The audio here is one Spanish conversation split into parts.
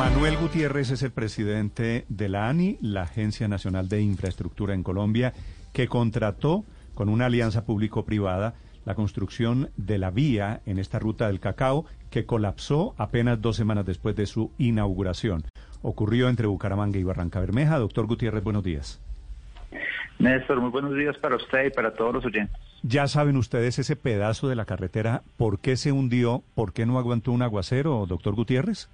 Manuel Gutiérrez es el presidente de la ANI, la Agencia Nacional de Infraestructura en Colombia, que contrató con una alianza público-privada la construcción de la vía en esta ruta del cacao que colapsó apenas dos semanas después de su inauguración. Ocurrió entre Bucaramanga y Barranca Bermeja. Doctor Gutiérrez, buenos días. Néstor, muy buenos días para usted y para todos los oyentes. Ya saben ustedes ese pedazo de la carretera, ¿por qué se hundió? ¿Por qué no aguantó un aguacero, doctor Gutiérrez?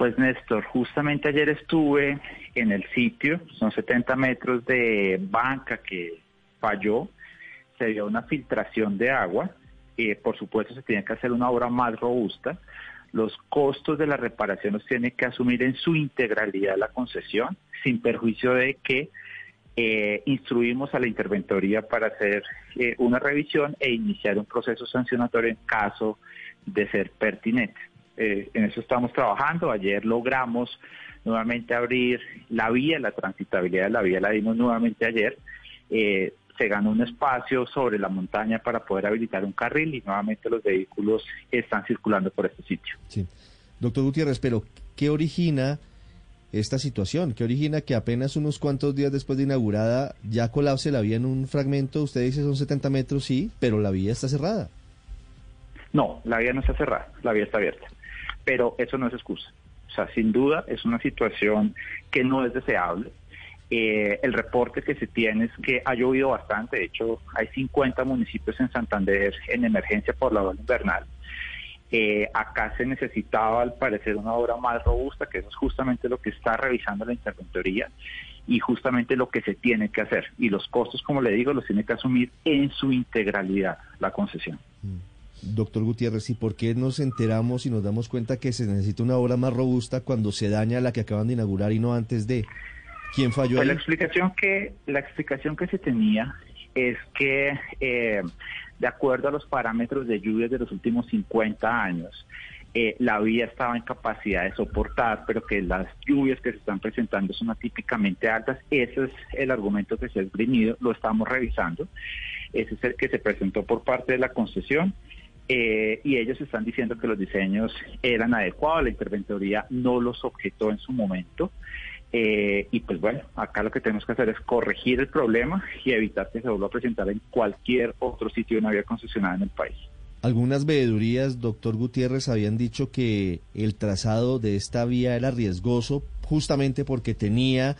Pues Néstor, justamente ayer estuve en el sitio, son 70 metros de banca que falló, se dio una filtración de agua, por supuesto se tiene que hacer una obra más robusta, los costos de la reparación los tiene que asumir en su integralidad la concesión, sin perjuicio de que eh, instruimos a la interventoría para hacer eh, una revisión e iniciar un proceso sancionatorio en caso de ser pertinente. Eh, en eso estamos trabajando. Ayer logramos nuevamente abrir la vía, la transitabilidad de la vía la dimos nuevamente ayer. se ganó un espacio sobre la montaña para poder habilitar un carril y nuevamente los vehículos están circulando por este sitio. Sí. Doctor Gutiérrez, pero ¿qué origina esta situación? ¿Qué origina que apenas unos cuantos días después de inaugurada ya colapse la vía en un fragmento? Usted dice son 70 metros, sí, pero la vía está cerrada. No, la vía no está cerrada, la vía está abierta. Pero eso no es excusa. O sea, sin duda es una situación que no es deseable. Eh, el reporte que se tiene es que ha llovido bastante. De hecho, hay 50 municipios en Santander en emergencia por la ola invernal. Eh, acá se necesitaba, al parecer, una obra más robusta, que eso es justamente lo que está revisando la interventoría y justamente lo que se tiene que hacer. Y los costos, como le digo, los tiene que asumir en su integralidad la concesión. Mm. Doctor Gutiérrez, ¿y por qué nos enteramos y nos damos cuenta que se necesita una obra más robusta cuando se daña la que acaban de inaugurar y no antes de? ¿Quién falló pues? La explicación que la explicación que se tenía es que eh, de acuerdo a los parámetros de lluvias de los últimos 50 años, eh, la vía estaba en capacidad de soportar, pero que las lluvias que se están presentando son atípicamente altas. Ese es el argumento que se ha esgrimido, lo estamos revisando. Ese es el que se presentó por parte de la concesión. Eh, y ellos están diciendo que los diseños eran adecuados, la interventoría no los objetó en su momento. Eh, y pues bueno, acá lo que tenemos que hacer es corregir el problema y evitar que se vuelva a presentar en cualquier otro sitio de una vía concesionada en el país. Algunas veedurías, doctor Gutiérrez, habían dicho que el trazado de esta vía era riesgoso justamente porque tenía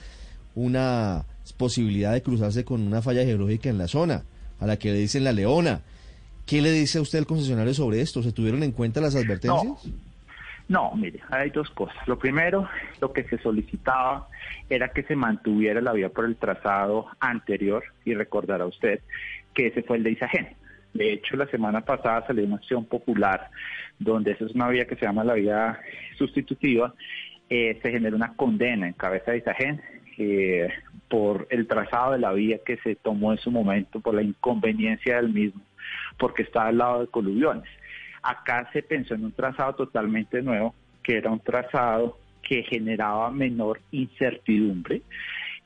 una posibilidad de cruzarse con una falla geológica en la zona, a la que le dicen la leona. ¿Qué le dice a usted al concesionario sobre esto? ¿Se tuvieron en cuenta las advertencias? No, mire, hay dos cosas. Lo primero, lo que se solicitaba era que se mantuviera la vía por el trazado anterior, y recordará usted que ese fue el de Isagen. De hecho, la semana pasada salió una acción popular donde esa es una vía que se llama la vía sustitutiva. Eh, se generó una condena en cabeza de Isagen eh, por el trazado de la vía que se tomó en su momento, por la inconveniencia del mismo, porque estaba al lado de coluviones. Acá se pensó en un trazado totalmente nuevo, que era un trazado que generaba menor incertidumbre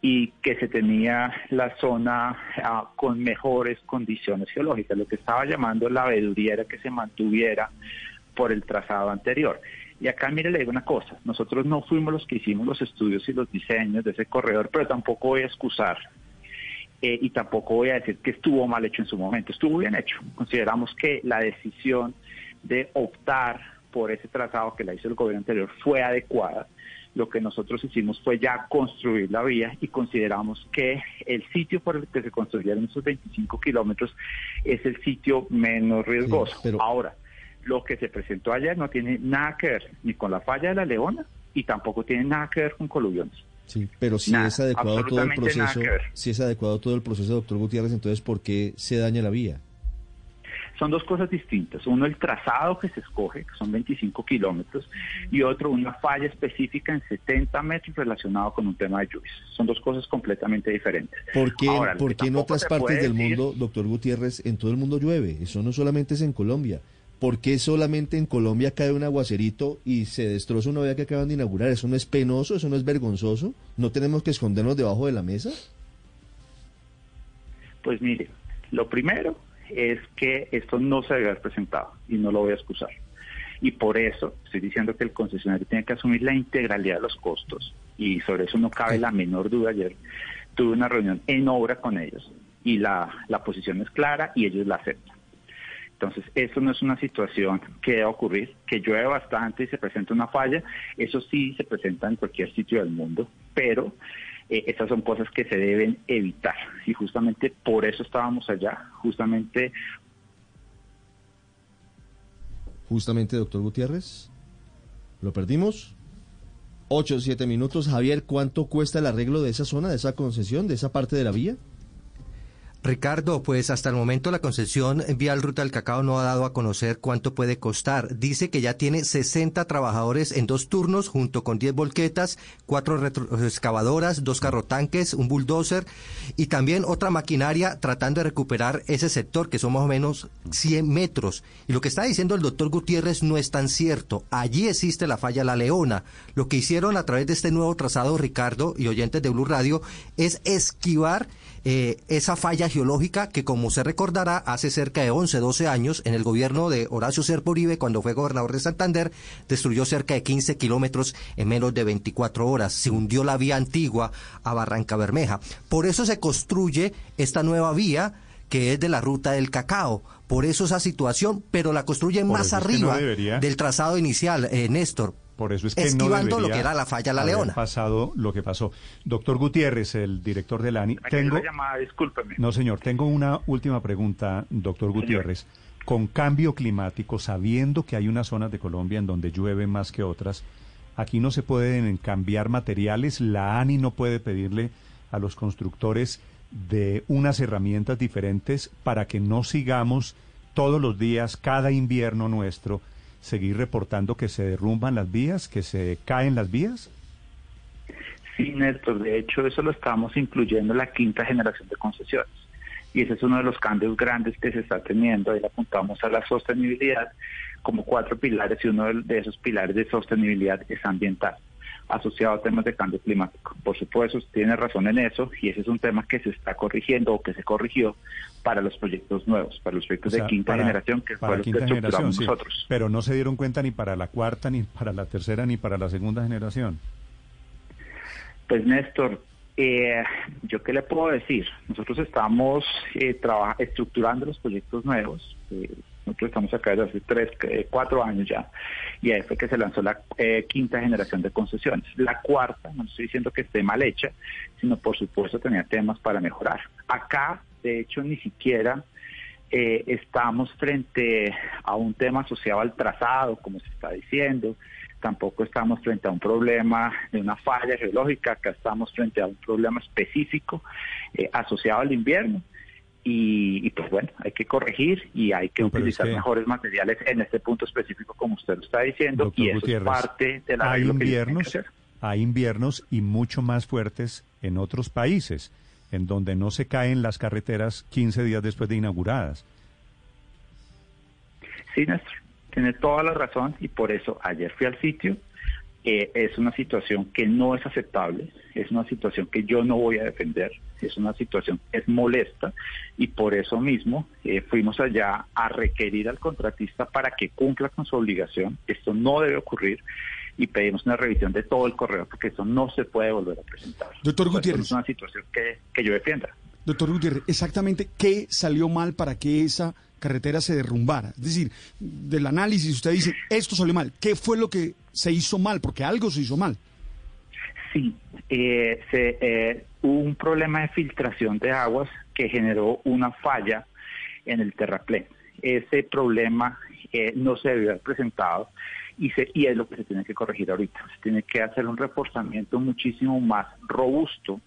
y que se tenía la zona ah, con mejores condiciones geológicas. Lo que estaba llamando la veeduría era que se mantuviera por el trazado anterior. Y acá, mire, le digo una cosa, nosotros no fuimos los que hicimos los estudios y los diseños de ese corredor, pero tampoco voy a excusar eh, y tampoco voy a decir que estuvo mal hecho en su momento, estuvo bien hecho. Consideramos que la decisión de optar por ese trazado que la hizo el gobierno anterior fue adecuada. Lo que nosotros hicimos fue ya construir la vía y consideramos que el sitio por el que se construyeron esos 25 kilómetros es el sitio menos riesgoso. pero... Ahora, lo que se presentó ayer no tiene nada que ver ni con la falla de la Leona y tampoco tiene nada que ver con coluviones. Sí, pero si es adecuado todo el proceso, si es adecuado todo el proceso, doctor Gutiérrez, entonces ¿por qué se daña la vía? Son dos cosas distintas. Uno, el trazado que se escoge, que son 25 kilómetros, y otro, una falla específica en 70 metros relacionado con un tema de lluvias. Son dos cosas completamente diferentes. ¿Por qué, en otras partes del mundo, doctor Gutiérrez, en todo el mundo llueve? Eso no solamente es en Colombia. ¿Por qué solamente en Colombia cae un aguacerito y se destroza una vía que acaban de inaugurar? ¿Eso no es penoso? ¿Eso no es vergonzoso? ¿No tenemos que escondernos debajo de la mesa? Pues mire, lo primero es que esto no se debe haber presentado y no lo voy a excusar. Y por eso estoy diciendo que el concesionario tiene que asumir la integralidad de los costos y sobre eso no cabe la menor duda. Ayer tuve una reunión en obra con ellos y la, la posición es clara y ellos la aceptan. Entonces, eso no es una situación que deba ocurrir, que llueve bastante y se presenta una falla, eso sí se presenta en cualquier sitio del mundo, pero eh, estas son cosas que se deben evitar y justamente por eso estábamos allá, justamente... Justamente, doctor Gutiérrez, ¿lo perdimos? Ocho o siete minutos. Javier, ¿cuánto cuesta el arreglo de esa zona, de esa concesión, de esa parte de la vía? Ricardo, pues hasta el momento la concesión Vial Ruta del Cacao no ha dado a conocer cuánto puede costar. Dice que ya tiene 60 trabajadores en dos turnos, junto con 10 volquetas, cuatro excavadoras, dos carrotanques, un bulldozer y también otra maquinaria tratando de recuperar ese sector, que son más o menos 100 metros. Y lo que está diciendo el doctor Gutiérrez no es tan cierto. Allí existe la falla La Leona. Lo que hicieron a través de este nuevo trazado, Ricardo y oyentes de Blue Radio, es esquivar eh, esa falla geológica que, como se recordará, hace cerca de 11, 12 años, en el gobierno de Horacio Serpo Uribe, cuando fue gobernador de Santander, destruyó cerca de 15 kilómetros en menos de 24 horas. Se hundió la vía antigua a Barranca Bermeja. Por eso se construye esta nueva vía que es de la ruta del cacao. Por eso esa situación, pero la construyen más arriba del trazado inicial, eh, Néstor. Por eso es que esquivando lo que era la falla La Leona. pasado lo que pasó. Doctor Gutiérrez, el director del ANI. Tengo... Llamada, discúlpeme. No, señor, tengo una última pregunta, doctor Gutiérrez. Con cambio climático, sabiendo que hay unas zonas de Colombia en donde llueve más que otras, aquí no se pueden cambiar materiales. La ANI no puede pedirle a los constructores de unas herramientas diferentes para que no sigamos todos los días, cada invierno nuestro, seguir reportando que se derrumban las vías, que se caen las vías? Sí, Néstor, de hecho eso lo estamos incluyendo en la quinta generación de concesiones. Y ese es uno de los cambios grandes que se está teniendo. Ahí apuntamos a la sostenibilidad como cuatro pilares y uno de esos pilares de sostenibilidad es ambiental asociado a temas de cambio climático. Por supuesto, tiene razón en eso y ese es un tema que se está corrigiendo o que se corrigió para los proyectos nuevos, para los proyectos de quinta generación, que fue los que estructuramos nosotros. Pero no se dieron cuenta ni para la cuarta, ni para la tercera, ni para la segunda generación. Pues Néstor, eh, yo qué le puedo decir. Nosotros estamos eh, estructurando los proyectos nuevos. Eh, nosotros estamos acá desde hace tres, eh, cuatro años ya, y ahí fue que se lanzó la eh, quinta generación de concesiones. La cuarta, no estoy diciendo que esté mal hecha, sino por supuesto tenía temas para mejorar. Acá, de hecho, ni siquiera eh, estamos frente a un tema asociado al trazado, como se está diciendo, tampoco estamos frente a un problema de una falla geológica, acá estamos frente a un problema específico asociado al invierno y, pues bueno, hay que corregir y hay que utilizar mejores materiales en este punto específico, como usted lo está diciendo, y eso es parte de la hay inviernos, hay inviernos y mucho más fuertes en otros países, en donde no se caen las carreteras 15 días después de inauguradas. Sí, Néstor, tiene toda la razón y por eso ayer fui al sitio eh, es una situación que no es aceptable, es una situación que yo no voy a defender, es una situación que es molesta y por eso mismo eh, fuimos allá a requerir al contratista para que cumpla con su obligación. Esto no debe ocurrir y pedimos una revisión de todo el correo porque esto no se puede volver a presentar. Doctor Gutiérrez. Es una situación que, que yo defienda. Doctor Gutiérrez, exactamente qué salió mal para que esa carretera se derrumbara. Es decir, del análisis usted dice, esto salió mal. ¿Qué fue lo que se hizo mal? Porque algo se hizo mal. Sí, eh, se, eh, hubo un problema de filtración de aguas que generó una falla en el terraplén. Ese problema eh, no se debió haber presentado y, se, y es lo que se tiene que corregir ahorita. Se tiene que hacer un reforzamiento muchísimo más robusto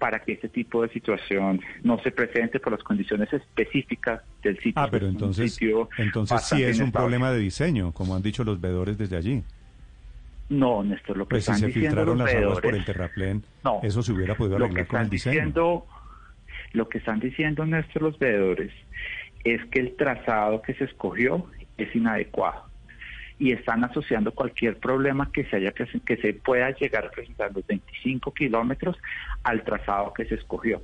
para que este tipo de situación no se presente por las condiciones específicas del sitio. Ah, pero entonces, entonces sí es un problema de diseño, como han dicho los veedores desde allí. No, Néstor, lo que pues están si se filtraron las aguas por el terraplén, eso se hubiera podido arreglar con el diseño. Diciendo, lo que están diciendo, Néstor, los veedores, es que el trazado que se escogió es inadecuado y están asociando cualquier problema que se haya que se pueda llegar a presentar los 25 kilómetros al trazado que se escogió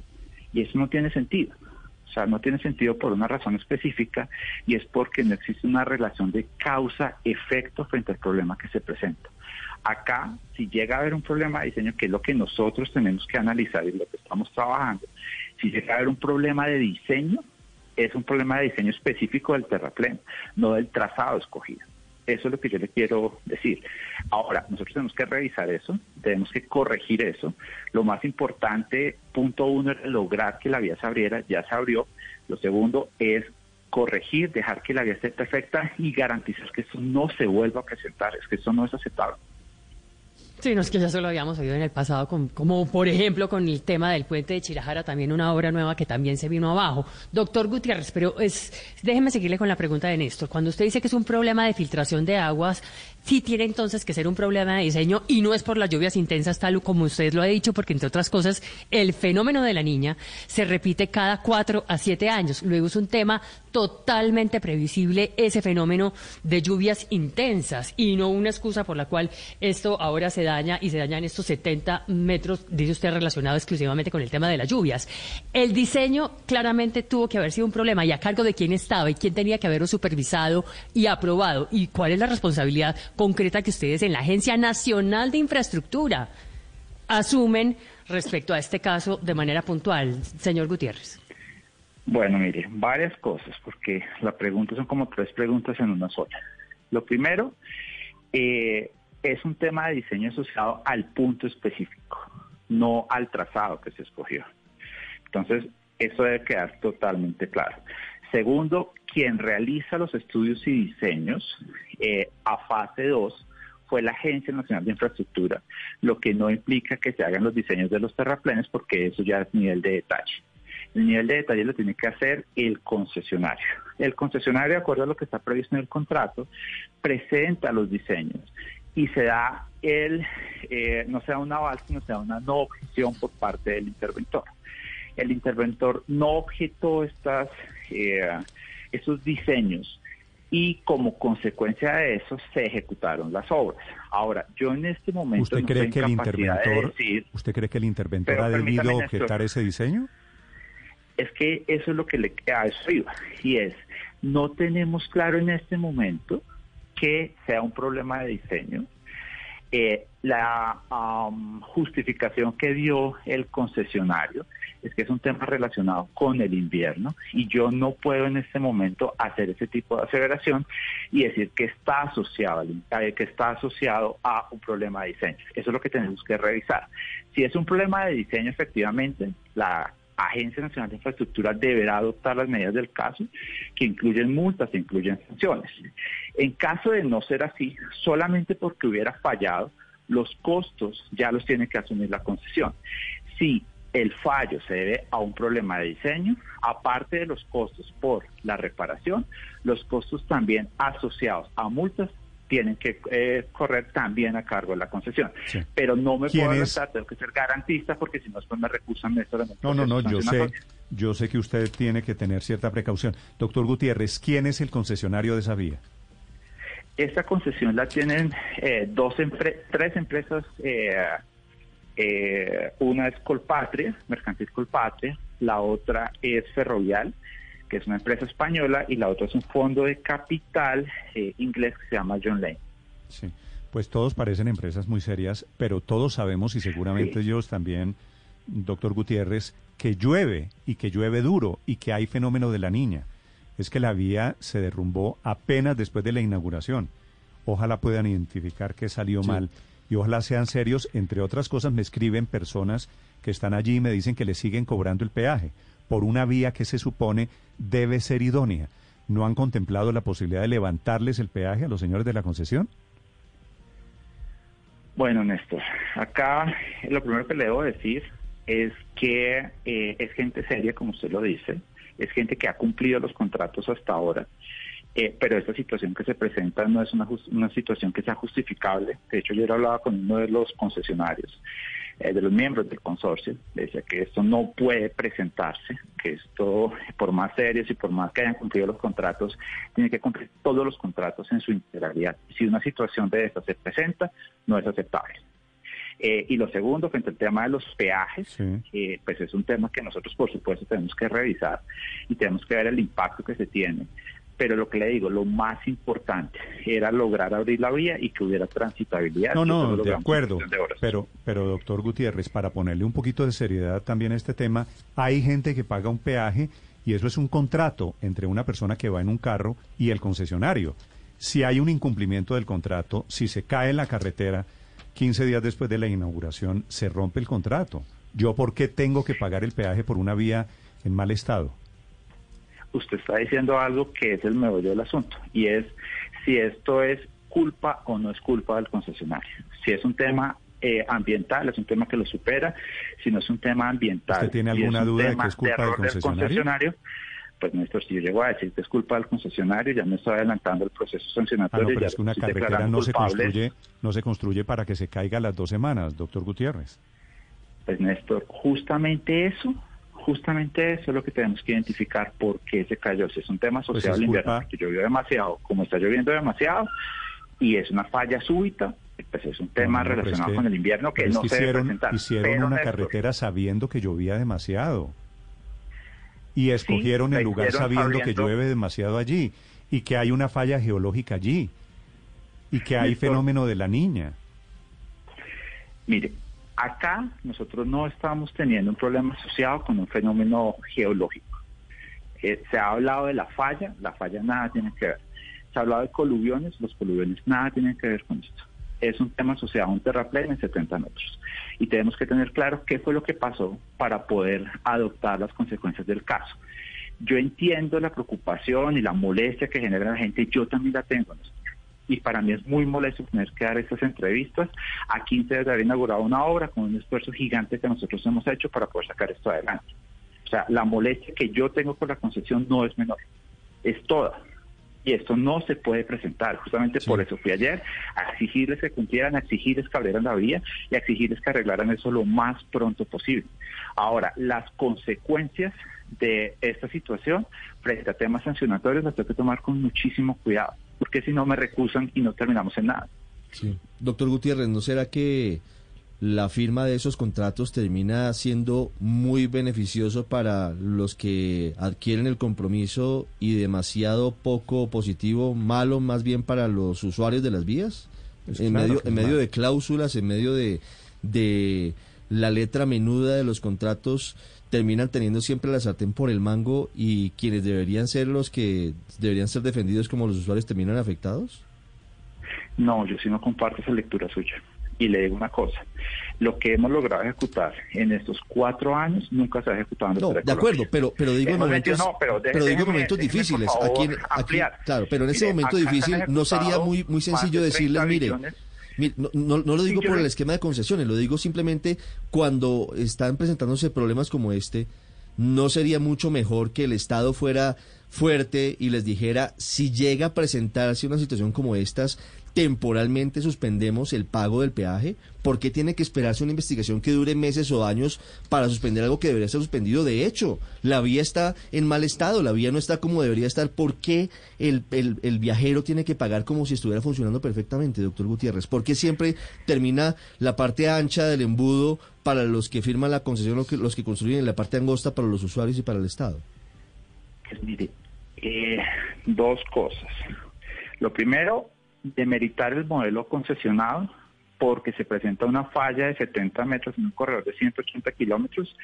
y eso no tiene sentido O sea, no tiene sentido por una razón específica y es porque no existe una relación de causa-efecto frente al problema que se presenta. Acá, si llega a haber un problema de diseño, que es lo que nosotros tenemos que analizar y lo que estamos trabajando, si llega a haber un problema de diseño, es un problema de diseño específico del terraplén, no del trazado escogido. Eso es lo que yo le quiero decir. Ahora, nosotros tenemos que revisar eso, tenemos que corregir eso. Lo más importante, punto uno, es lograr que la vía se abriera, ya se abrió. Lo segundo es corregir, dejar que la vía esté perfecta y garantizar que eso no se vuelva a presentar, es que eso no es aceptable. Sí, no es que ya se lo habíamos oído en el pasado, como por ejemplo con el tema del puente de Chirajara, también una obra nueva que también se vino abajo. Doctor Gutiérrez, pero es, déjeme seguirle con la pregunta de Néstor. Cuando usted dice que es un problema de filtración de aguas, sí tiene entonces que ser un problema de diseño y no es por las lluvias intensas tal como usted lo ha dicho, porque entre otras cosas el fenómeno de la niña se repite cada cuatro a siete años. Luego es un tema totalmente previsible ese fenómeno de lluvias intensas y no una excusa por la cual esto ahora se daña y se daña en estos 70 metros, dice usted, relacionado exclusivamente con el tema de las lluvias. El diseño claramente tuvo que haber sido un problema y a cargo de quién estaba y quién tenía que haberlo supervisado y aprobado y cuál es la responsabilidad concreta que ustedes en la Agencia Nacional de Infraestructura asumen respecto a este caso de manera puntual, señor Gutiérrez? Bueno, mire, varias cosas, porque la pregunta son como tres preguntas en una sola. Lo primero, eh, es un tema de diseño asociado al punto específico, no al trazado que se escogió. Entonces, eso debe quedar totalmente claro. Segundo, quien realiza los estudios y diseños eh, a fase 2 fue la Agencia Nacional de Infraestructura, lo que no implica que se hagan los diseños de los terraplenes porque eso ya es nivel de detalle. El nivel de detalle lo tiene que hacer el concesionario. El concesionario, de acuerdo a lo que está previsto en el contrato, presenta los diseños y se da el, eh, no sea un aval, sino se da una no objeción por parte del interventor. El interventor no objetó estas eh, esos diseños y como consecuencia de eso se ejecutaron las obras. Ahora, yo en este momento ¿Usted cree que el interventor ¿Usted cree que el interventor ha debido objetar ese diseño? Es que eso es lo que le queda a eso iba y es no tenemos claro en este momento que sea un problema de diseño. Eh, la justificación que dio el concesionario es que es un tema relacionado con el invierno y yo no puedo en este momento hacer ese tipo de aseveración y decir que está asociado, eh, que está asociado a un problema de diseño. Eso es lo que tenemos que revisar. Si es un problema de diseño, efectivamente, la Agencia Nacional de Infraestructura deberá adoptar las medidas del caso, que incluyen multas, e incluyen sanciones. En caso de no ser así, solamente porque hubiera fallado, los costos ya los tiene que asumir la concesión. Si el fallo se debe a un problema de diseño, aparte de los costos por la reparación, los costos también asociados a multas tienen que eh, correr también a cargo de la concesión. Pero no me puedo arrestar, tengo que ser garantista porque si no después me recusan esto. No, no, no, yo sé, yo sé que usted tiene que tener cierta precaución. Doctor Gutiérrez, ¿quién es el concesionario de esa vía? Esta concesión la tienen eh, dos tres empresas eh, eh, una es Colpatria, Mercantil Colpatria, la otra es Ferrovial, que es una empresa española, y la otra es un fondo de capital eh, inglés que se llama John Lane. Sí, pues todos parecen empresas muy serias, pero todos sabemos, y seguramente ellos también, doctor Gutiérrez, que llueve y que llueve duro y que hay fenómeno de la niña. Es que la vía se derrumbó apenas después de la inauguración. Ojalá puedan identificar que salió mal y ojalá sean serios. Entre otras cosas, me escriben personas que están allí y me dicen que le siguen cobrando el peaje por una vía que se supone debe ser idónea. ¿No han contemplado la posibilidad de levantarles el peaje a los señores de la concesión? Bueno, Néstor, acá lo primero que le debo decir es que eh, es gente seria, como usted lo dice, es gente que ha cumplido los contratos hasta ahora eh, pero esta situación que se presenta no es una, una situación que sea justificable. De hecho, yo hablaba con uno de los concesionarios, eh, de los miembros del consorcio, decía que esto no puede presentarse, que esto, por más serios y por más que hayan cumplido los contratos, tiene que cumplir todos los contratos en su integralidad. Si una situación de esta se presenta, no es aceptable. Eh, y lo segundo, frente al tema de los peajes, eh, pues es un tema que nosotros por supuesto tenemos que revisar y tenemos que ver el impacto que se tiene. Pero lo que le digo, lo más importante era lograr abrir la vía y que hubiera transitabilidad. No, no, de acuerdo. pero, pero doctor Gutiérrez, para ponerle un poquito de seriedad también a este tema, hay gente que paga un peaje y eso es un contrato entre una persona que va en un carro y el concesionario. Si hay un incumplimiento del contrato, si se cae en la carretera, 15 días después de la inauguración se rompe el contrato. ¿Yo por qué tengo que pagar el peaje por una vía en mal estado? Usted está diciendo algo que es el meollo del asunto y es si esto es culpa o no es culpa del concesionario. Si es un tema eh, ambiental, es un tema que lo supera, si no es un tema ambiental. ¿Usted tiene alguna duda de que es culpa del concesionario? pues Néstor, si yo llego a decir que es culpa del concesionario, ya me estoy adelantando el proceso sancionatorio. Ah, pero es que una carretera no se, construye, no se construye para que se caiga las dos semanas, doctor Gutiérrez. Pues Néstor, justamente eso, justamente eso es lo que tenemos que identificar por qué se cayó. Si es un tema pues social invierno, porque llovió demasiado, como está lloviendo demasiado, y es una falla súbita, pues es un tema relacionado con el invierno que no se hicieron, debe. Hicieron una carretera sabiendo que llovía demasiado y escogieron el lugar sabiendo que llueve demasiado allí y que hay una falla geológica allí y que hay fenómeno de la niña. Mire, acá nosotros no estamos teniendo un problema asociado con un fenómeno geológico. Eh, se ha hablado de la falla, la falla nada tiene que ver. Se ha hablado de coluviones, los coluviones nada tienen que ver con esto es un tema asociado a un terraplén en 70 metros. Y tenemos que tener claro qué fue lo que pasó para poder adoptar las consecuencias del caso. Yo entiendo la preocupación y la molestia que genera la gente, yo también la tengo. Y para mí es muy molesto tener que dar estas entrevistas a 15 de haber inaugurado una obra con un esfuerzo gigante que nosotros hemos hecho para poder sacar esto adelante. O sea, la molestia que yo tengo por la concesión no es menor, es toda y esto no se puede presentar. Justamente por eso fui ayer a exigirles que cumplieran, a exigirles que abrieran la vía y a exigirles que arreglaran eso lo más pronto posible. Ahora, las consecuencias de esta situación frente a temas sancionatorios las tengo que tomar con muchísimo cuidado, porque si no me recusan y no terminamos en nada. Sí. Doctor Gutiérrez, ¿no será que la firma de esos contratos termina siendo muy beneficioso para los que adquieren el compromiso y demasiado poco positivo, malo más bien para los usuarios de las vías? Pues en, medio, en medio de cláusulas, en medio de, de la letra menuda de los contratos, terminan teniendo siempre la sartén por el mango y quienes deberían ser los que deberían ser defendidos como los usuarios terminan afectados? No, yo sí no comparto esa lectura suya. Y le digo una cosa, lo que hemos logrado ejecutar en estos cuatro años nunca se ha ejecutado en No, de acuerdo, pero, pero digo en momentos, pero, digo momentos difíciles. aquí, claro, pero en ese momento difícil no sería muy, muy sencillo decirles, mire, no, no, lo digo por el esquema de concesiones, lo digo simplemente cuando están presentándose problemas como este, ¿no sería mucho mejor que el Estado fuera fuerte y les dijera, si llega a presentarse una situación como estas, temporalmente suspendemos el pago del peaje? ¿Por qué tiene que esperarse una investigación que dure meses o años para suspender algo que debería ser suspendido? De hecho, la vía está en mal estado, la vía no está como debería estar. ¿Por qué el, el, viajero tiene que pagar como si estuviera funcionando perfectamente, doctor Gutiérrez? ¿Por qué siempre termina la parte ancha del embudo para los que firman la concesión, los que, los que construyen, la parte angosta para los usuarios y para el Estado? Mire, eh, dos cosas. Lo primero, demeritar el modelo concesionado porque se presenta una falla de 70 metros en un corredor de 180 kilómetros,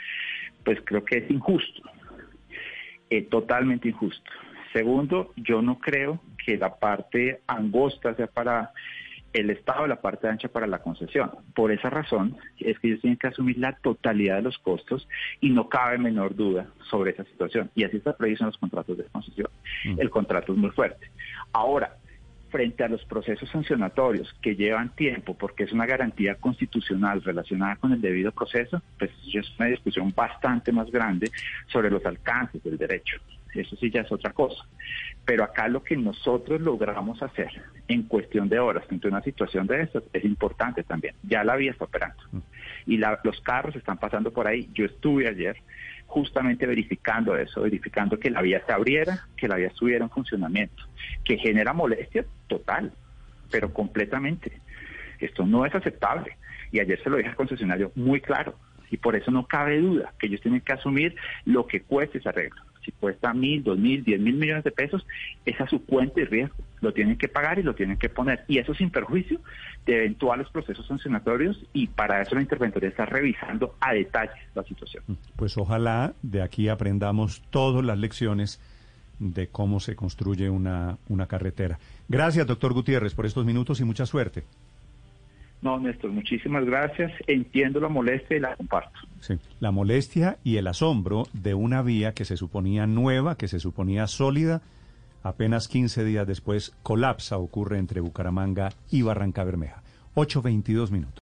pues creo que es injusto, eh, totalmente injusto. Segundo, yo no creo que la parte angosta sea para el Estado, la parte ancha para la concesión. Por esa razón es que ellos tienen que asumir la totalidad de los costos y no cabe menor duda sobre esa situación. Y así está previsto en los contratos de concesión. Mm. El contrato es muy fuerte. Ahora, frente a los procesos sancionatorios que llevan tiempo porque es una garantía constitucional relacionada con el debido proceso, pues es una discusión bastante más grande sobre los alcances del derecho. Eso sí ya es otra cosa. Pero acá lo que nosotros logramos hacer en cuestión de horas frente a una situación de estas es importante también. Ya la vía está operando mm. y los carros están pasando por ahí. Yo estuve ayer justamente verificando eso, verificando que la vía se abriera, que la vía estuviera en funcionamiento, que genera molestia total, pero completamente. Esto no es aceptable. Y ayer se lo dije al concesionario muy claro. Y por eso no cabe duda que ellos tienen que asumir lo que cueste ese arreglo. Si cuesta mil, dos mil, diez mil millones de pesos, es su cuenta y riesgo. Lo tienen que pagar y lo tienen que poner. Y eso sin perjuicio de eventuales procesos sancionatorios y para eso la interventoría está revisando a detalle la situación. Pues ojalá de aquí aprendamos todas las lecciones de cómo se construye una, una carretera. Gracias, doctor Gutiérrez, por estos minutos y mucha suerte. No, Néstor, muchísimas gracias. Entiendo la molestia y la comparto. Sí, la molestia y el asombro de una vía que se suponía nueva, que se suponía sólida, apenas 15 días después colapsa, ocurre entre Bucaramanga y Barranca Bermeja. 8.22 minutos.